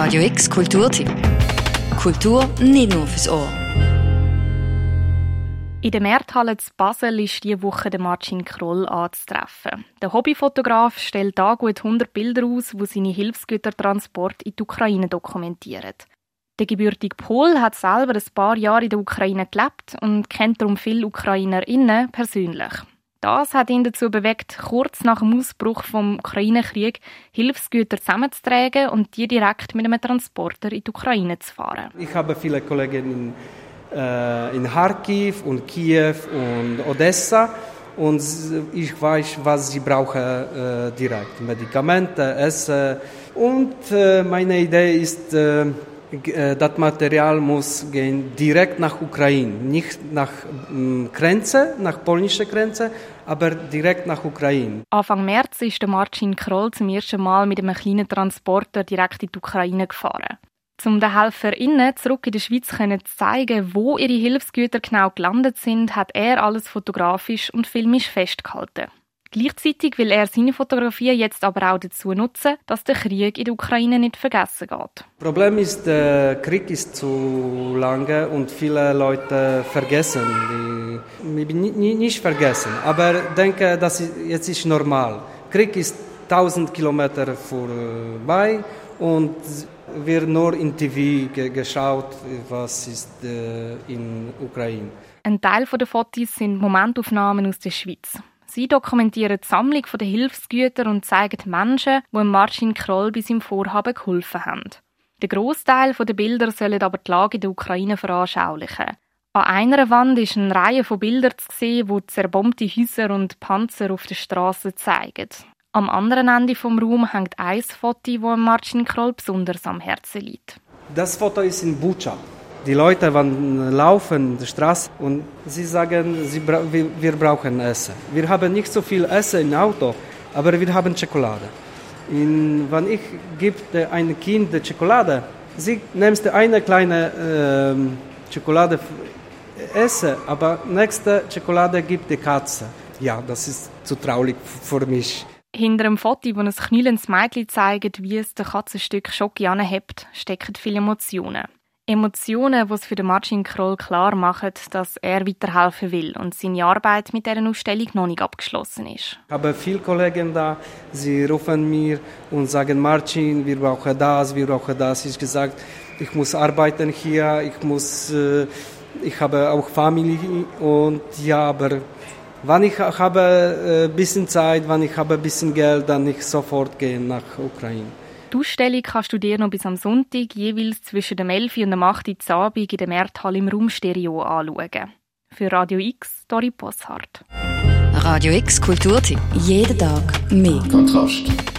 Radio X Kulturtipp. Kultur nicht nur fürs Ohr. In der Märthalle zu Basel ist diese Woche der Marcin Kroll anzutreffen. Der Hobbyfotograf stellt da gut 100 Bilder aus, wo seine Hilfsgütertransport in die Ukraine dokumentieren. Der gebürtige Pol hat selber ein paar Jahre in der Ukraine gelebt und kennt darum viele UkrainerInnen persönlich. Das hat ihn dazu bewegt, kurz nach dem Ausbruch vom Ukraine-Krieg Hilfsgüter zusammenzutragen und die direkt mit einem Transporter in die Ukraine zu fahren. Ich habe viele Kollegen in, äh, in Kharkiv und Kiew und Odessa und ich weiß, was sie brauchen äh, direkt. Medikamente, Essen und äh, meine Idee ist, äh, das Material muss gehen direkt nach Ukraine, nicht nach ähm, Grenze, nach polnischer Grenze, aber direkt nach Ukraine. Anfang März ist der Marcin Kroll zum ersten Mal mit einem kleinen Transporter direkt in die Ukraine gefahren. Um den HelferInnen zurück in der Schweiz zu zeigen, wo ihre Hilfsgüter genau gelandet sind, hat er alles fotografisch und filmisch festgehalten. Gleichzeitig will er seine Fotografie jetzt aber auch dazu nutzen, dass der Krieg in der Ukraine nicht vergessen geht. Das Problem ist, der Krieg ist zu lange und viele Leute vergessen. Die, ich bin nicht vergessen, aber denke, dass jetzt ist normal. Krieg ist 1000 Kilometer vorbei und wir nur in TV geschaut, was ist äh, in Ukraine. Ein Teil der Fotos sind Momentaufnahmen aus der Schweiz. Sie dokumentieren die Sammlung der Hilfsgüter und zeigen Menschen, die Marcin Kroll bei seinem Vorhaben geholfen haben. Der Großteil der Bilder sollen aber die Lage in der Ukraine veranschaulichen. An einer Wand ist eine Reihe von Bildern zu sehen, die zerbombte Häuser und Panzer auf der Straße zeigen. Am anderen Ende vom Raum hängt ein Foto, das Marcin Kroll besonders am Herzen liegt. Das Foto ist in Bucha. Die Leute waren laufen die Straße und sie sagen, sie bra wir, wir, brauchen Essen. Wir haben nicht so viel Essen im Auto, aber wir haben Schokolade. In, wenn ich gebe ein Kind Schokolade, sie nimmt eine kleine äh, Schokolade essen, aber nächste Schokolade gibt die Katze. Ja, das ist zu traurig für mich. Hinter einem Foto, wo ein knüllendes Mädchen zeigt, wie es der Katzenstück Schoki anhebt, stecken viele Emotionen. Emotionen, die es für den Marcin Kroll klar machen, dass er weiterhelfen will und seine Arbeit mit dieser Ausstellung noch nicht abgeschlossen ist. Ich habe viele Kollegen da, sie rufen mir und sagen, Marcin, wir brauchen das, wir brauchen das. Ich gesagt, ich muss arbeiten hier, ich muss, äh, ich habe auch Familie und ja, aber wenn ich habe ein äh, bisschen Zeit, wenn ich habe ein bisschen Geld, dann ich sofort gehen nach Ukraine. Die Ausstellung kannst du dir noch bis am Sonntag jeweils zwischen dem 11 und dem 8 Uhr Abend in der Märthalle im Raumstereo anschauen. Für Radio X, Dori Bosshardt. Radio X Kulturtipp. Jeden Tag mehr. Kontrast.